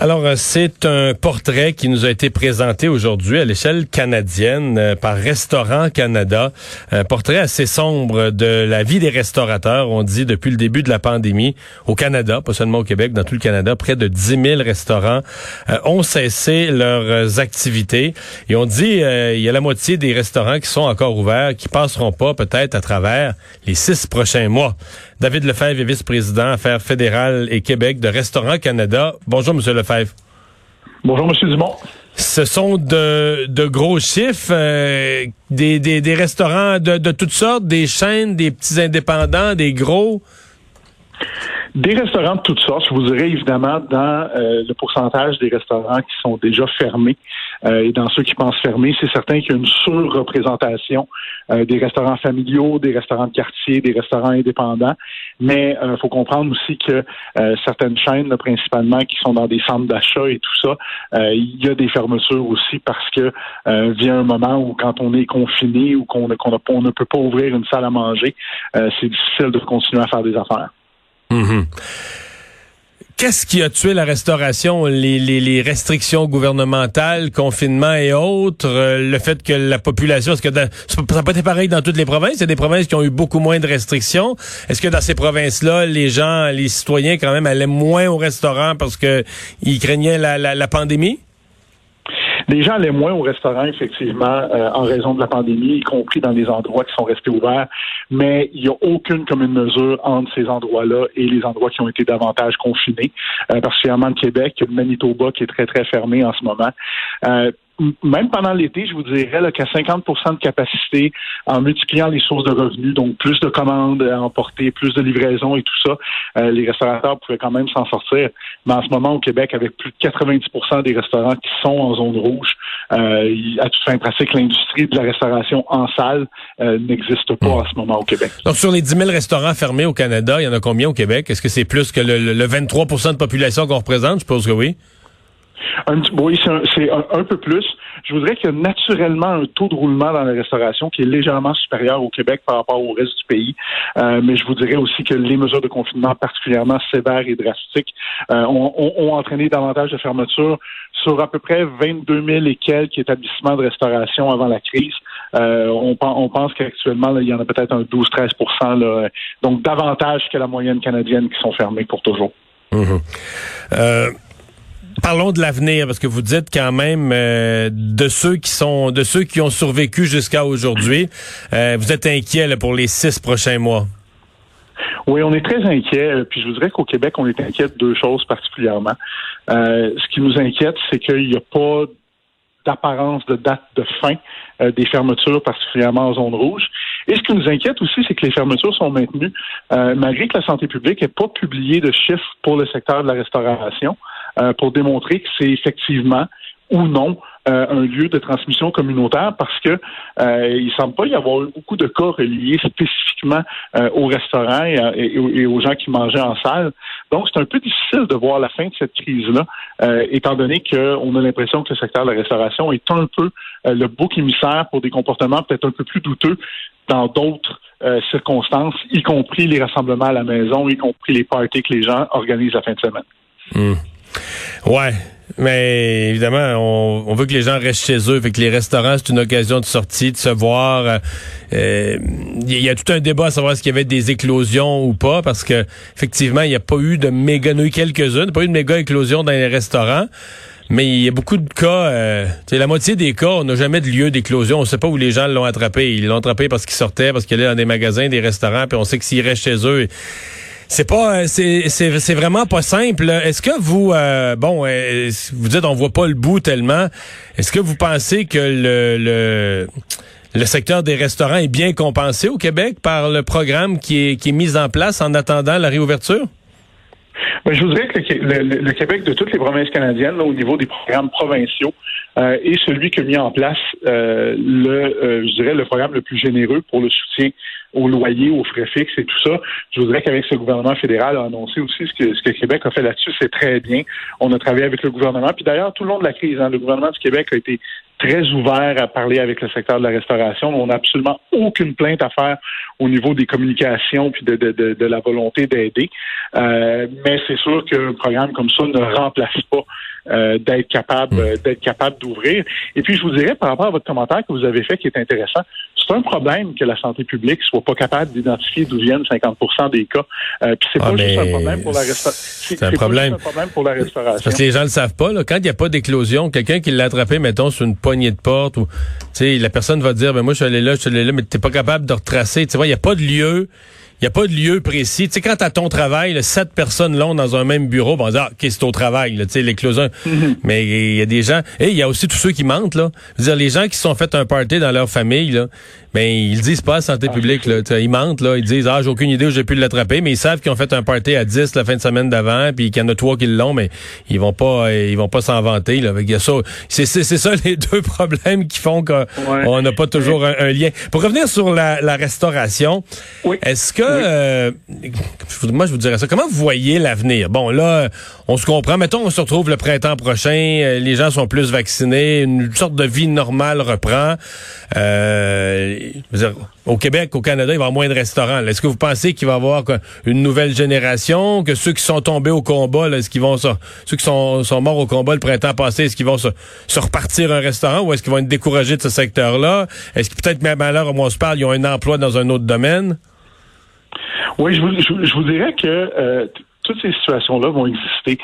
Alors, euh, c'est un portrait qui nous a été présenté aujourd'hui à l'échelle canadienne euh, par Restaurant Canada. Un portrait assez sombre de la vie des restaurateurs. On dit depuis le début de la pandémie au Canada, pas seulement au Québec, dans tout le Canada, près de 10 000 restaurants euh, ont cessé leurs activités. Et on dit il y a la moitié des restaurants qui sont encore ouverts, qui passeront pas peut-être à travers les six prochains mois. David Lefebvre est vice-président Affaires fédérales et Québec de Restaurant Canada. Bonjour, Monsieur Lefebvre. Bonjour, Monsieur Dumont. Ce sont de, de gros chiffres, euh, des, des, des, restaurants de, de toutes sortes, des chaînes, des petits indépendants, des gros. Des restaurants de toutes sortes. Je vous dirais évidemment dans euh, le pourcentage des restaurants qui sont déjà fermés et dans ceux qui pensent fermer, c'est certain qu'il y a une surreprésentation euh, des restaurants familiaux, des restaurants de quartier, des restaurants indépendants. Mais il faut comprendre aussi que certaines chaînes, principalement, qui sont dans des centres d'achat et tout ça, il y a des fermetures aussi parce que vient un moment où quand on est confiné ou qu'on on ne peut pas ouvrir une salle à manger, c'est difficile de continuer à faire des affaires. Mhm. Qu'est-ce qui a tué la restauration? Les, restrictions gouvernementales, confinement et autres, euh, le fait que la population, est-ce que ça n'a pas été pareil dans toutes les provinces? Il y a des provinces qui ont eu beaucoup moins de restrictions. Est-ce que dans ces provinces-là, les gens, les citoyens quand même allaient moins au restaurant parce que ils craignaient la, la pandémie? Les gens allaient moins au restaurant, effectivement, euh, en raison de la pandémie, y compris dans les endroits qui sont restés ouverts. Mais il n'y a aucune commune mesure entre ces endroits-là et les endroits qui ont été davantage confinés, euh, particulièrement le Québec, le Manitoba qui est très, très fermé en ce moment. Euh, même pendant l'été, je vous dirais qu'à 50% de capacité, en multipliant les sources de revenus, donc plus de commandes à emporter, plus de livraisons et tout ça, euh, les restaurateurs pouvaient quand même s'en sortir. Mais en ce moment, au Québec, avec plus de 90% des restaurants qui sont en zone rouge, euh, à toute fin pratique, l'industrie de la restauration en salle euh, n'existe pas en ce moment au Québec. Donc, sur les 10 000 restaurants fermés au Canada, il y en a combien au Québec? Est-ce que c'est plus que le, le 23 de population qu'on représente? Je suppose que oui. Un, oui, c'est un, peu plus. Je voudrais qu'il y a naturellement un taux de roulement dans la restauration qui est légèrement supérieur au Québec par rapport au reste du pays. Euh, mais je vous dirais aussi que les mesures de confinement particulièrement sévères et drastiques euh, ont, entraîné davantage de fermetures sur à peu près 22 000 et quelques établissements de restauration avant la crise. Euh, on, on, pense qu'actuellement, il y en a peut-être un 12-13% donc davantage que la moyenne canadienne qui sont fermés pour toujours. Mmh Parlons de l'avenir parce que vous dites quand même euh, de ceux qui sont de ceux qui ont survécu jusqu'à aujourd'hui. Euh, vous êtes inquiet pour les six prochains mois. Oui, on est très inquiet. Euh, puis je vous dirais qu'au Québec, on est inquiet de deux choses particulièrement. ce qui nous inquiète, c'est qu'il n'y a pas d'apparence de date de fin des fermetures, particulièrement en zone rouge. Et ce qui nous inquiète aussi, c'est que les fermetures sont maintenues, malgré que la santé publique n'ait pas publié de chiffres pour le secteur de la restauration. Euh, pour démontrer que c'est effectivement ou non euh, un lieu de transmission communautaire parce que euh, il semble pas y avoir beaucoup de cas reliés spécifiquement euh, aux restaurants et, aux gens qui mangeaient en salle. Donc c'est un peu difficile de voir la fin de cette crise-là, étant donné qu'on a l'impression que le secteur de la restauration est un peu le bouc émissaire pour des comportements peut-être un peu plus douteux dans d'autres circonstances, y compris les rassemblements à la maison, y compris les parties que les gens organisent la fin de semaine. Hmm. Ouais. Mais évidemment, on, veut que les gens restent chez eux. Fait que les restaurants, c'est une occasion de sortie, de se voir. Il euh, y a tout un débat à savoir s'il y avait des éclosions ou pas, parce que effectivement, il n'y a pas eu de méga, il quelques-unes, pas eu de méga éclosion dans les restaurants. Mais il y a beaucoup de cas. Euh, la moitié des cas, on n'a jamais de lieu d'éclosion. On ne sait pas où les gens l'ont attrapé. Ils l'ont attrapé parce qu'ils sortaient, parce qu'ils allaient dans des magasins, des restaurants, puis on sait que s'ils restent chez eux, C'est pas, c'est, c'est, vraiment pas simple. Est-ce que vous, euh, bon, euh, vous dites on voit pas le bout tellement. Est-ce que vous pensez que le, le le secteur des restaurants est bien compensé au Québec par le programme qui est, qui est mis en place en attendant la réouverture? Ben, je vous dirais que le, Québec, de toutes les provinces canadiennes, au niveau des programmes provinciaux, euh, est celui qui a mis en place euh, le, euh, je dirais, le programme le plus généreux pour le soutien au loyer, aux frais fixes et tout ça. Je voudrais qu'avec ce gouvernement fédéral a annoncé aussi ce que, ce que Québec a fait là-dessus, c'est très bien. On a travaillé avec le gouvernement. Puis d'ailleurs, tout le long de la crise, hein, le gouvernement du Québec a été très ouvert à parler avec le secteur de la restauration. On n'a absolument aucune plainte à faire au niveau des communications puis de, de, de, la volonté d'aider. Euh, mais c'est sûr qu'un programme comme ça ne remplace pas euh, d'être capable euh, d'être capable d'ouvrir. Et puis je vous dirais par rapport à votre commentaire que vous avez fait qui est intéressant, c'est un problème que la santé publique soit pas capable d'identifier d'où viennent 50 des cas. Euh, puis c'est ah, pas juste un problème pour la restauration. C'est un, problème. pour la restauration. Parce que les gens le savent pas. Là, quand il n'y a pas d'éclosion, quelqu'un qui l'a attrapé, mettons, sur une poignée de porte, ou la personne va dire, ben moi je suis allé là, je suis allé là, mais t'es pas capable de retracer. Tu vois, il n'y a pas de lieu il n'y a pas de lieu précis. Tu sais, quand à ton travail, là, sept personnes l'ont dans un même bureau, bon, on dire, ah, OK, c'est au travail, tu sais, l'éclosion. Mm Mais il y a des gens, et il y a aussi tous ceux qui mentent, là. Je veux dire, les gens qui sont fait un party dans leur famille, là, ben, ils disent pas à santé ah, publique, là. Ils mentent, là. Ils disent, ah, j'ai aucune idée où j'ai pu l'attraper, mais ils savent qu'ils ont fait un party à 10 la fin de semaine d'avant, puis qu'il y en a trois qui l'ont, mais ils vont pas, ils vont pas s'en vanter, là. C'est, c'est, ça les deux problèmes qui font qu'on n'a pas toujours un, lien. Pour revenir sur la, la restauration, est-ce que, euh, moi, je vous dirais ça. Comment vous voyez l'avenir? Bon, là, on se comprend. Mettons, on se retrouve le printemps prochain. Euh, les gens sont plus vaccinés. Une sorte de vie normale reprend. Euh, au Québec, au Canada, il va y avoir moins de restaurants. Est-ce que vous pensez qu'il va y avoir une nouvelle génération, que ceux qui sont tombés au combat, est-ce qu'ils vont ceux qui sont, morts au combat le printemps passé, est-ce qu'ils vont se, repartir un restaurant ou est-ce qu'ils vont être découragés de ce secteur-là? Est-ce que peut-être même à l'heure où on se parle, ils ont un emploi dans un autre domaine? Oui, je vous, dirais que euh, toutes ces situations-là vont exister.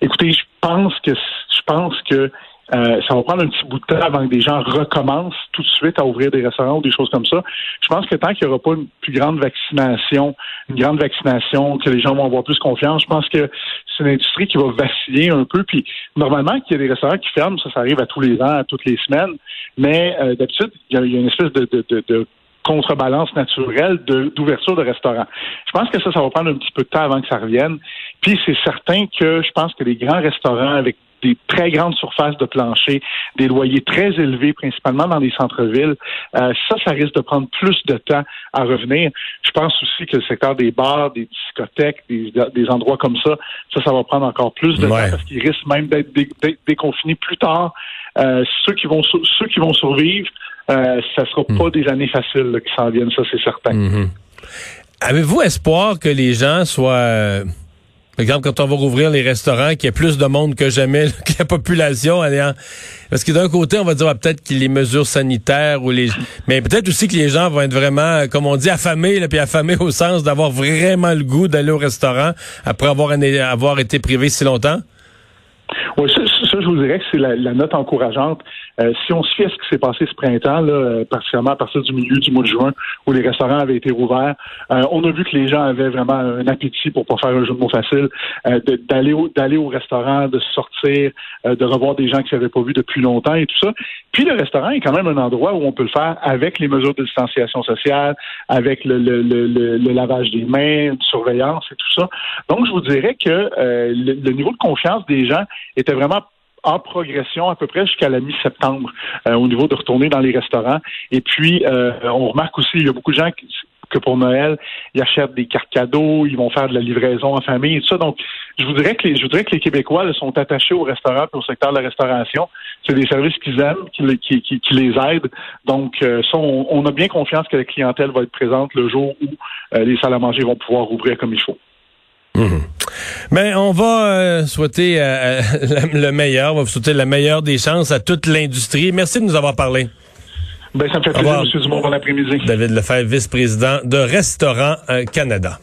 Écoutez, je pense que je pense que euh, ça va prendre un petit bout de temps avant que des gens recommencent tout de suite à ouvrir des restaurants ou des choses comme ça. Je pense que tant qu'il n'y aura pas une plus grande vaccination, une grande vaccination, que les gens vont avoir plus confiance, je pense que c'est une industrie qui va vaciller un peu. Puis normalement, qu'il y ait des restaurants qui ferment, ça, ça arrive à tous les ans, à toutes les semaines. Mais euh, d'habitude, il y, a une espèce de, de, de contrebalance naturelle d'ouverture de, restaurants. Je pense que ça, ça va prendre un petit peu de temps avant que ça revienne. Puis c'est certain que je pense que les grands restaurants avec des très grandes surfaces de plancher, des loyers très élevés, principalement dans les centres-villes. Euh, ça, ça risque de prendre plus de temps à revenir. Je pense aussi que le secteur des bars, des discothèques, des, endroits comme ça, ça, ça va prendre encore plus de temps parce qu'ils risquent même d'être déconfinés plus tard. Euh, ceux qui vont ceux qui vont survivre, euh, ça sera pas hmm. des années faciles qui s'en viennent, ça c'est certain. Hmm. Avez-vous espoir que les gens soient par exemple, quand on va rouvrir les restaurants, qu'il y ait plus de monde que jamais, que la population ayant... Parce que d'un côté, on va dire ah, peut-être que les mesures sanitaires ou les... Mais peut-être aussi que les gens vont être vraiment, comme on dit, affamés, là, puis affamés au sens d'avoir vraiment le goût d'aller au restaurant après avoir, été privés si longtemps? Oui, ça, je vous dirais que c'est la, note encourageante. Euh, si on se fie à ce qui s'est passé ce printemps, là, euh, particulièrement à partir du milieu du mois de juin, où les restaurants avaient été rouverts, euh, on a vu que les gens avaient vraiment un appétit, pour pas faire un jeu de mots facile, d'aller au, d'aller au restaurant, de sortir, de revoir des gens qu'ils n'avaient pas vus depuis longtemps et tout ça. Puis le restaurant est quand même un endroit où on peut le faire avec les mesures de distanciation sociale, avec le, le, le, le lavage des mains, de surveillance et tout ça. Donc, je vous dirais que le niveau de confiance des gens était vraiment en progression à peu près jusqu'à la mi-septembre euh, au niveau de retourner dans les restaurants. Et puis, euh, on remarque aussi, il y a beaucoup de gens qui, que pour Noël, ils achètent des cartes cadeaux, ils vont faire de la livraison en famille et tout ça. Donc, je voudrais que voudrais que les Québécois sont attachés au restaurant et au secteur de la restauration. C'est des services qu'ils aiment, qui, les aident. Donc, euh, ça, on, a bien confiance que la clientèle va être présente le jour où les salles à manger vont pouvoir ouvrir comme il faut. Mhm. Mais on va euh, souhaiter euh, le meilleur, on va souhaiter la meilleure des chances à toute l'industrie. Merci de nous avoir parlé. Ben, ça me fait plaisir, M. Dumont. Bon après-midi. David Lefebvre, vice-président de Restaurant euh, Canada.